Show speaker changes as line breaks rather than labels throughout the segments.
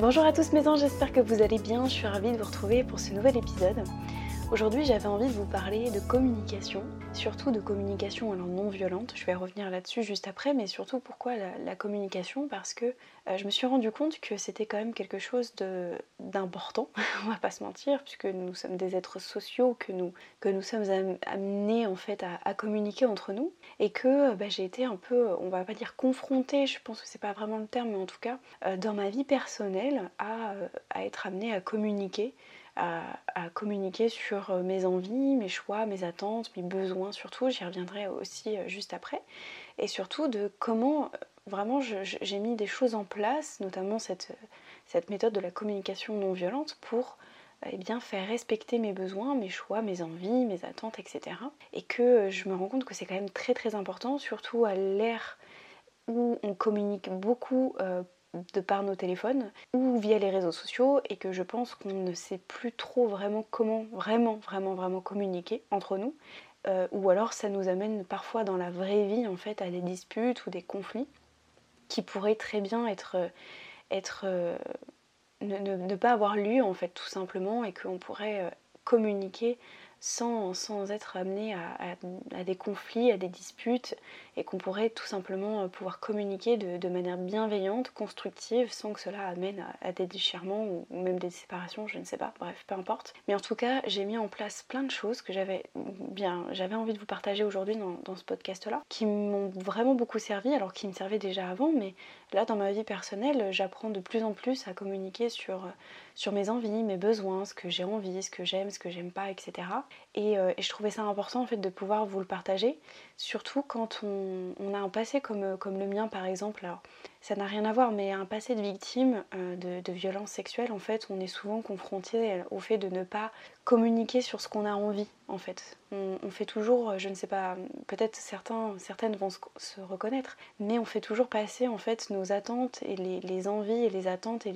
Bonjour à tous mes anges, j'espère que vous allez bien. Je suis ravie de vous retrouver pour ce nouvel épisode. Aujourd'hui, j'avais envie de vous parler de communication, surtout de communication alors non violente. Je vais revenir là-dessus juste après, mais surtout pourquoi la, communication Parce que euh, je me suis rendu compte que c'était quand même quelque chose d'important, on va pas se mentir, puisque nous sommes des êtres sociaux, que nous, que nous sommes amenés en fait à, communiquer entre nous, et que bah, j'ai été un peu, on va pas dire confrontée, je pense que c'est pas vraiment le terme, mais en tout cas, euh, dans ma vie personnelle, à, euh, à être amenée à communiquer à, communiquer sur euh, mes envies, mes choix, mes attentes, mes besoins surtout, j'y reviendrai aussi euh, juste après, et surtout de comment euh, vraiment j'ai mis des choses en place, notamment cette, méthode de la communication non violente pour eh bien, faire respecter mes besoins, mes choix, mes envies, mes attentes, etc. Et que je me rends compte que c'est quand même très très important, surtout à l'ère où on communique beaucoup de par nos téléphones ou via les réseaux sociaux et que je pense qu'on ne sait plus trop vraiment comment vraiment vraiment vraiment communiquer entre nous euh, ou alors ça nous amène parfois dans la vraie vie en fait à des disputes ou des conflits qui pourraient très bien être, être euh, ne, pas avoir lieu en fait tout simplement et qu'on pourrait euh, communiquer sans, être amené à, des conflits, à des disputes, et qu'on pourrait tout simplement euh, pouvoir communiquer de, manière bienveillante, constructive, sans que cela amène à, des déchirements ou, même des séparations, je ne sais pas, bref, peu importe. Mais en tout cas, j'ai mis en place plein de choses que j'avais bien, j'avais envie de vous partager aujourd'hui dans, dans, ce podcast-là, qui m'ont vraiment beaucoup servi, alors qu'ils me servaient déjà avant, mais là, dans ma vie personnelle, j'apprends de plus en plus à communiquer sur sur mes envies, mes besoins, ce que j'ai envie, ce que j'aime, ce que j'aime pas, etc. Euh, et, je trouvais ça important en fait de pouvoir vous le partager, surtout quand on, a un passé comme, comme le mien par exemple. Ça n'a rien à voir, mais un passé de victime euh, de, violences sexuelles, en fait, on est souvent confronté au fait de ne pas communiquer sur ce qu'on a envie, en fait. On, fait toujours, je ne sais pas, peut-être certains, certaines vont se, reconnaître, mais on fait toujours passer en fait nos attentes et les, envies et les attentes et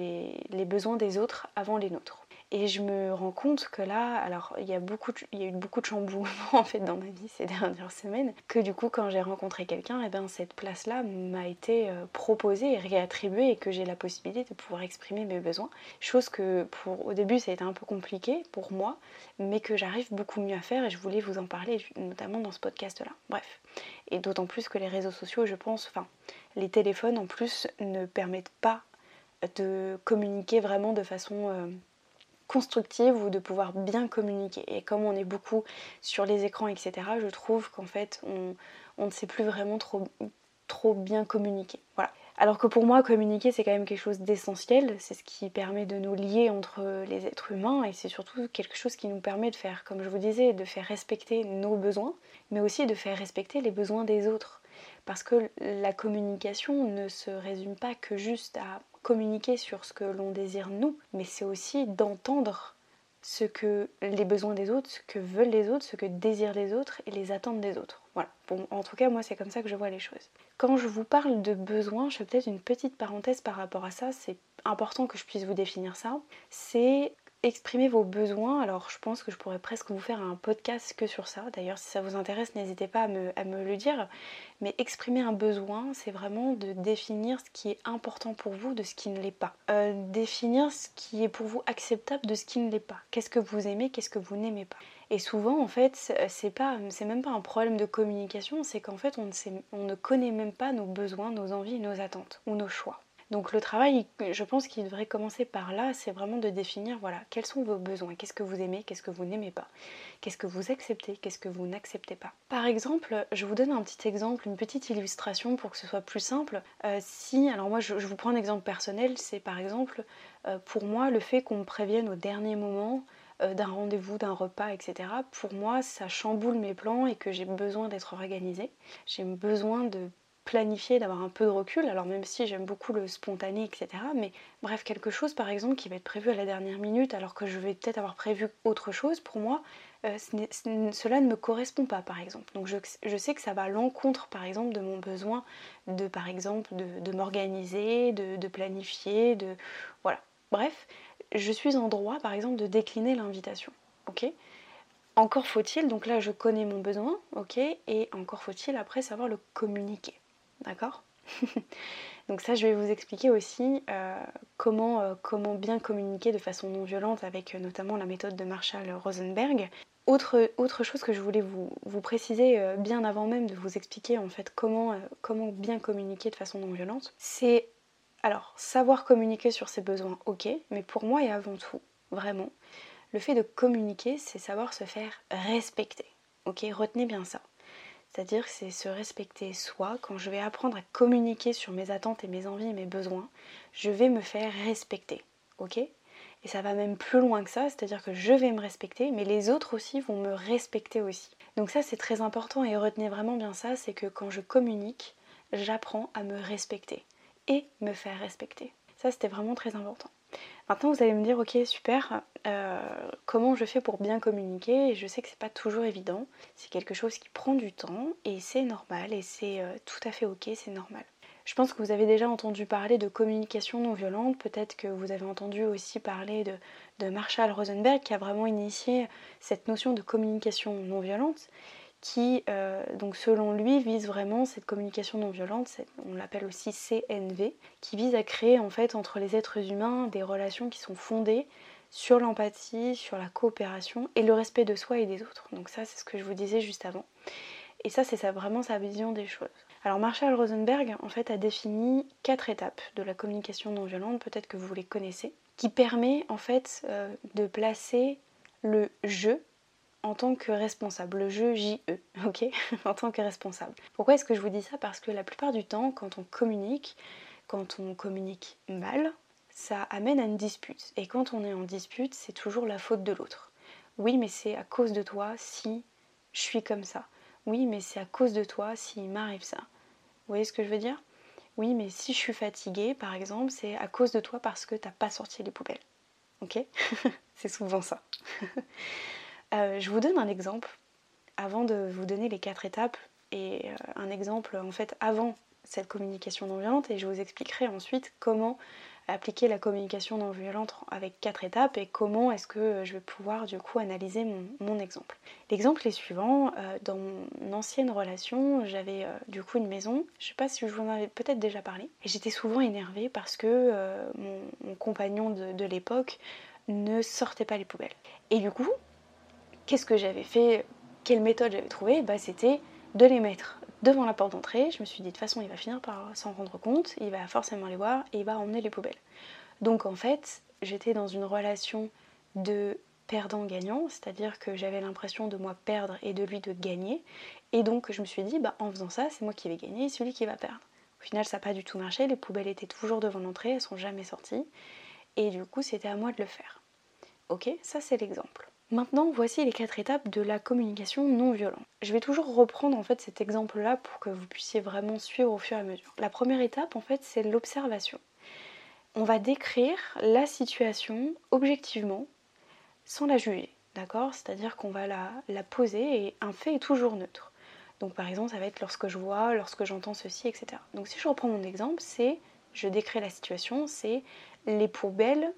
les besoins des autres avant les nôtres. Et je me rends compte que là, alors il y a, beaucoup il y a eu beaucoup de chamboulements en fait dans ma vie ces dernières semaines, que du coup quand j'ai rencontré quelqu'un, et eh ben cette place-là m'a été euh, proposée et réattribuée et que j'ai la possibilité de pouvoir exprimer mes besoins. Chose que pour au début ça a été un peu compliqué pour moi, mais que j'arrive beaucoup mieux à faire et je voulais vous en parler notamment dans ce podcast-là. Bref. Et d'autant plus que les réseaux sociaux, je pense, enfin les téléphones en plus ne permettent pas de communiquer vraiment de façon euh, constructive ou de pouvoir bien communiquer. Et comme on est beaucoup sur les écrans, etc., je trouve qu'en fait, on, ne sait plus vraiment trop, trop bien communiquer. Voilà. Alors que pour moi, communiquer, c'est quand même quelque chose d'essentiel. C'est ce qui permet de nous lier entre les êtres humains et c'est surtout quelque chose qui nous permet de faire, comme je vous disais, de faire respecter nos besoins, mais aussi de faire respecter les besoins des autres. Parce que la communication ne se résume pas que juste à communiquer sur ce que l'on désire nous, mais c'est aussi d'entendre ce que les besoins des autres, ce que veulent les autres, ce que désirent les autres et les attentes des autres. Voilà. Bon, en tout cas, moi, c'est comme ça que je vois les choses. Quand je vous parle de besoins, je fais peut-être une petite parenthèse par rapport à ça. C'est important que je puisse vous définir ça. C'est exprimer vos besoins. Alors je pense que je pourrais presque vous faire un podcast que sur ça. D'ailleurs si ça vous intéresse, n'hésitez pas à me, le dire. Mais exprimer un besoin, c'est vraiment de définir ce qui est important pour vous de ce qui ne l'est pas. Euh, définir ce qui est pour vous acceptable de ce qui ne l'est pas. Qu'est-ce que vous aimez, qu'est-ce que vous n'aimez pas. Et souvent en fait, c'est pas, c'est même pas un problème de communication, c'est qu'en fait on ne connaît même pas nos besoins, nos envies, nos attentes ou nos choix. Donc le travail, je pense qu'il devrait commencer par là, c'est vraiment de définir, voilà, quels sont vos besoins, qu'est-ce que vous aimez, qu'est-ce que vous n'aimez pas, qu'est-ce que vous acceptez, qu'est-ce que vous n'acceptez pas? Par exemple, je vous donne un petit exemple, une petite illustration pour que ce soit plus simple. Euh, si, alors moi je, vous prends un exemple personnel, c'est par exemple euh, pour moi le fait qu'on me prévienne au dernier moment euh, d'un rendez-vous, d'un repas, etc. Pour moi, ça chamboule mes plans et que j'ai besoin d'être organisée. J'ai besoin de planifié, d'avoir un peu de recul, alors même si j'aime beaucoup le spontané, etc. Mais bref, quelque chose par exemple qui va être prévu à la dernière minute alors que je vais peut-être avoir prévu autre chose, pour moi, euh, cela ne me correspond pas par exemple. Donc je, sais que ça va à l'encontre par exemple de mon besoin de par exemple de, m'organiser, de, de, planifier, de... Voilà. Bref, je suis en droit par exemple de décliner l'invitation. Ok? Encore faut-il, donc là je connais mon besoin, ok, et encore faut-il après savoir le communiquer. D'accord Donc ça, je vais vous expliquer aussi euh, comment, euh, comment bien communiquer de façon non violente avec euh, notamment la méthode de Marshall Rosenberg. Autre, autre chose que je voulais vous, vous, préciser bien avant même de vous expliquer en fait comment, comment bien communiquer de façon non violente, c'est alors savoir communiquer sur ses besoins, ok, mais pour moi et avant tout, vraiment, le fait de communiquer, c'est savoir se faire respecter. Ok, retenez bien ça. C'est-à-dire c'est se respecter soi. Quand je vais apprendre à communiquer sur mes attentes et mes envies et mes besoins, je vais me faire respecter. Ok? Et ça va même plus loin que ça, c'est-à-dire que je vais me respecter, mais les autres aussi vont me respecter aussi. Donc ça c'est très important et retenez vraiment bien ça, c'est que quand je communique, j'apprends à me respecter et me faire respecter. Ça c'était vraiment très important. Maintenant, vous allez me dire, ok, super, euh, comment je fais pour bien communiquer? Et je sais que c'est pas toujours évident. C'est quelque chose qui prend du temps et c'est normal et c'est euh, tout à fait ok, c'est normal. Je pense que vous avez déjà entendu parler de communication non violente, peut-être que vous avez entendu aussi parler de, de Marshall Rosenberg qui a vraiment initié cette notion de communication non violente qui, euh, donc selon lui, vise vraiment cette communication non violente, on l'appelle aussi CNV, qui vise à créer en fait entre les êtres humains des relations qui sont fondées sur l'empathie, sur la coopération et le respect de soi et des autres. Donc ça, c'est ce que je vous disais juste avant. Et ça, c'est vraiment sa vision des choses. Alors Marshall Rosenberg, en fait, a défini quatre étapes de la communication non violente, peut-être que vous les connaissez, qui permet en fait euh, de placer le je en tant que responsable, le jeu JE, ok? En tant que responsable. Pourquoi est-ce que je vous dis ça? Parce que la plupart du temps, quand on communique, quand on communique mal, ça amène à une dispute. Et quand on est en dispute, c'est toujours la faute de l'autre. Oui, mais c'est à cause de toi si je suis comme ça. Oui, mais c'est à cause de toi s'il m'arrive ça. Vous voyez ce que je veux dire? Oui, mais si je suis fatiguée, par exemple, c'est à cause de toi parce que t'as pas sorti les poubelles. Ok? C'est souvent ça. Euh, je vous donne un exemple avant de vous donner les quatre étapes et euh, un exemple en fait avant cette communication non violente et je vous expliquerai ensuite comment appliquer la communication non violente avec quatre étapes et comment est-ce que je vais pouvoir du coup analyser mon, exemple. L'exemple est suivant, euh, dans mon ancienne relation, j'avais du coup une maison, je sais pas si je vous en avais peut-être déjà parlé, et j'étais souvent énervée parce que mon, compagnon de l'époque ne sortait pas les poubelles. Et du coup, qu'est-ce que j'avais fait Quelle méthode j'avais trouvée bah, C'était de les mettre devant la porte d'entrée. Je me suis dit, de toute façon, il va finir par s'en rendre compte, il va forcément les voir et il va emmener les poubelles. Donc en fait, j'étais dans une relation de perdant-gagnant, c'est-à-dire que j'avais l'impression de moi perdre et de lui de gagner. Et donc je me suis dit, bah, en faisant ça, c'est moi qui vais gagner et celui qui va perdre. Au final, ça n'a pas du tout marché, les poubelles étaient toujours devant l'entrée, elles sont jamais sorties. Et du coup, c'était à moi de le faire. Ok, ça c'est l'exemple. Maintenant, voici les quatre étapes de la communication non violente. Je vais toujours reprendre en fait cet exemple-là pour que vous puissiez vraiment suivre au fur et à mesure. La première étape, en fait, c'est l'observation. On va décrire la situation objectivement, sans la juger, d'accord? C'est-à-dire qu'on va la, poser et un fait est toujours neutre. Donc par exemple, ça va être lorsque je vois, lorsque j'entends ceci, etc. Donc si je reprends mon exemple, c'est, je décris la situation, c'est les poubelles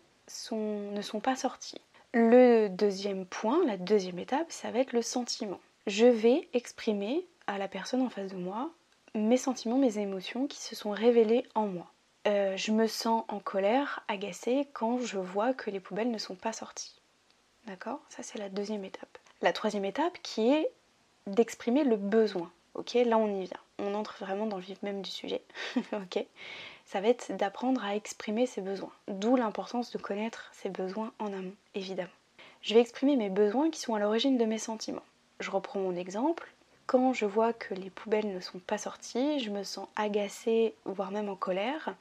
ne sont pas sorties. Le deuxième point, la deuxième étape, ça va être le sentiment. Je vais exprimer à la personne en face de moi mes sentiments, mes émotions qui se sont révélées en moi. Euh, je me sens en colère, agacée quand je vois que les poubelles ne sont pas sorties. D'accord? Ça c'est la deuxième étape. La troisième étape qui est d'exprimer le besoin. Ok, là on y vient. On entre vraiment dans le vif même du sujet. ok? Ça va être d'apprendre à exprimer ses besoins. D'où l'importance de connaître ses besoins en amont, évidemment. Je vais exprimer mes besoins qui sont à l'origine de mes sentiments. Je reprends mon exemple. Quand je vois que les poubelles ne sont pas sorties, je me sens agacée, voire même en colère.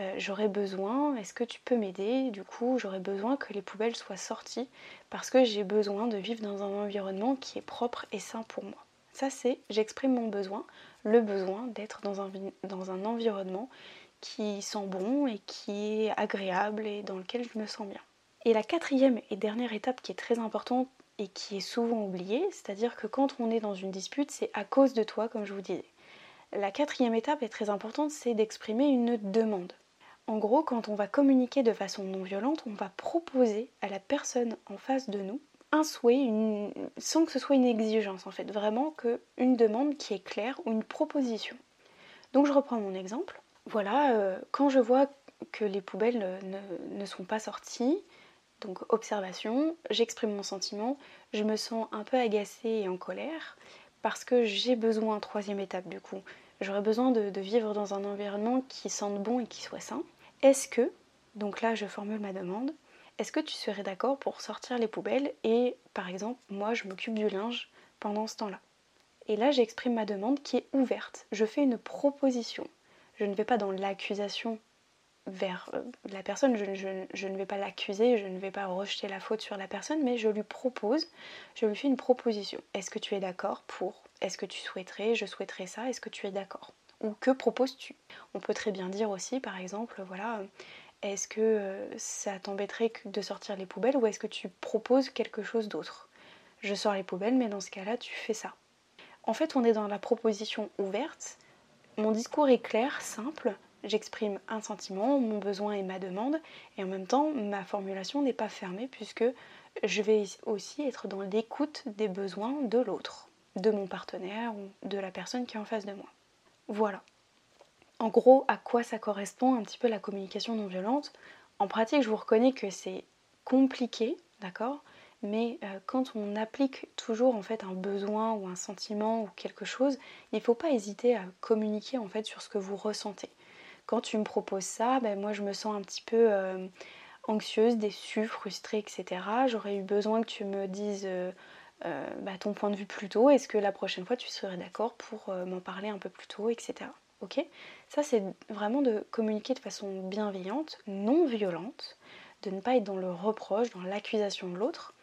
Euh, j'aurais besoin, est-ce que tu peux m'aider? Du coup, j'aurais besoin que les poubelles soient sorties parce que j'ai besoin de vivre dans un environnement qui est propre et sain pour moi. Ça, c'est j'exprime mon besoin, le besoin d'être dans un, dans un environnement qui sent bon et qui est agréable et dans lequel je me sens bien. Et la quatrième et dernière étape qui est très importante et qui est souvent oubliée, c'est-à-dire que quand on est dans une dispute, c'est à cause de toi, comme je vous disais. La quatrième étape est très importante, c'est d'exprimer une demande. En gros, quand on va communiquer de façon non violente, on va proposer à la personne en face de nous un souhait, sans que ce soit une exigence en fait, vraiment que une demande qui est claire ou une proposition. Donc je reprends mon exemple. Voilà, euh, quand je vois que les poubelles ne, sont pas sorties, donc observation, j'exprime mon sentiment, je me sens un peu agacée et en colère parce que j'ai besoin, troisième étape du coup, j'aurais besoin de, de, vivre dans un environnement qui sente bon et qui soit sain. Est-ce que, donc là je formule ma demande, est-ce que tu serais d'accord pour sortir les poubelles et par exemple moi je m'occupe du linge pendant ce temps-là? Et là j'exprime ma demande qui est ouverte, je fais une proposition. Je ne vais pas dans l'accusation vers euh, la personne, je, ne vais pas l'accuser, je ne vais pas rejeter la faute sur la personne, mais je lui propose, je lui fais une proposition. Est-ce que tu es d'accord pour? Est-ce que tu souhaiterais? Je souhaiterais ça, est-ce que tu es d'accord? Ou que proposes-tu? On peut très bien dire aussi, par exemple, voilà, est-ce que euh, ça t'embêterait de sortir les poubelles ou est-ce que tu proposes quelque chose d'autre? Je sors les poubelles, mais dans ce cas-là, tu fais ça. En fait, on est dans la proposition ouverte. Mon discours est clair, simple. J'exprime un sentiment, mon besoin et ma demande, et en même temps, ma formulation n'est pas fermée puisque je vais aussi être dans l'écoute des besoins de l'autre, de mon partenaire ou de la personne qui est en face de moi. Voilà en gros à quoi ça correspond un petit peu la communication non violente. En pratique, je vous reconnais que c'est compliqué, d'accord? Mais euh, quand on applique toujours en fait un besoin ou un sentiment ou quelque chose, il ne faut pas hésiter à communiquer en fait sur ce que vous ressentez. Quand tu me proposes ça, ben moi je me sens un petit peu euh, anxieuse, déçue, frustrée, etc. J'aurais eu besoin que tu me dises euh, bah, ton point de vue plus tôt. Est-ce que la prochaine fois tu serais d'accord pour m'en parler un peu plus tôt, etc. Ok? Ça, c'est vraiment de communiquer de façon bienveillante, non violente, de ne pas être dans le reproche, dans l'accusation de l'autre.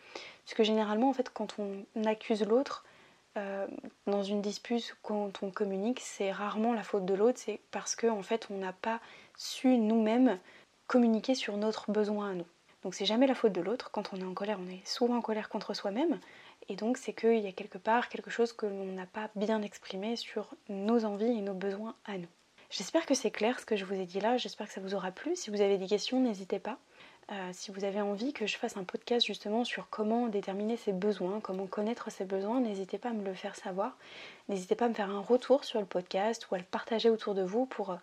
Parce que généralement, en fait, quand on accuse l'autre euh, dans une dispute, quand on communique, c'est rarement la faute de l'autre, c'est parce qu'en en fait, on n'a pas su nous-mêmes communiquer sur notre besoin à nous. Donc c'est jamais la faute de l'autre. Quand on est en colère, on est souvent en colère contre soi-même. Et donc c'est qu'il y a quelque part quelque chose que l'on n'a pas bien exprimé sur nos envies et nos besoins à nous. J'espère que c'est clair ce que je vous ai dit là, j'espère que ça vous aura plu. Si vous avez des questions, n'hésitez pas. Euh, si vous avez envie que je fasse un podcast justement sur comment déterminer ses besoins, comment connaître ses besoins, n'hésitez pas à me le faire savoir. N'hésitez pas à me faire un retour sur le podcast ou à le partager autour de vous pour, euh,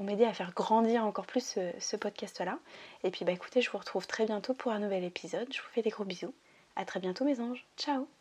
m'aider à faire grandir encore plus ce, ce podcast-là. Et puis bah écoutez, je vous retrouve très bientôt pour un nouvel épisode. Je vous fais des gros bisous. A très bientôt mes anges. Ciao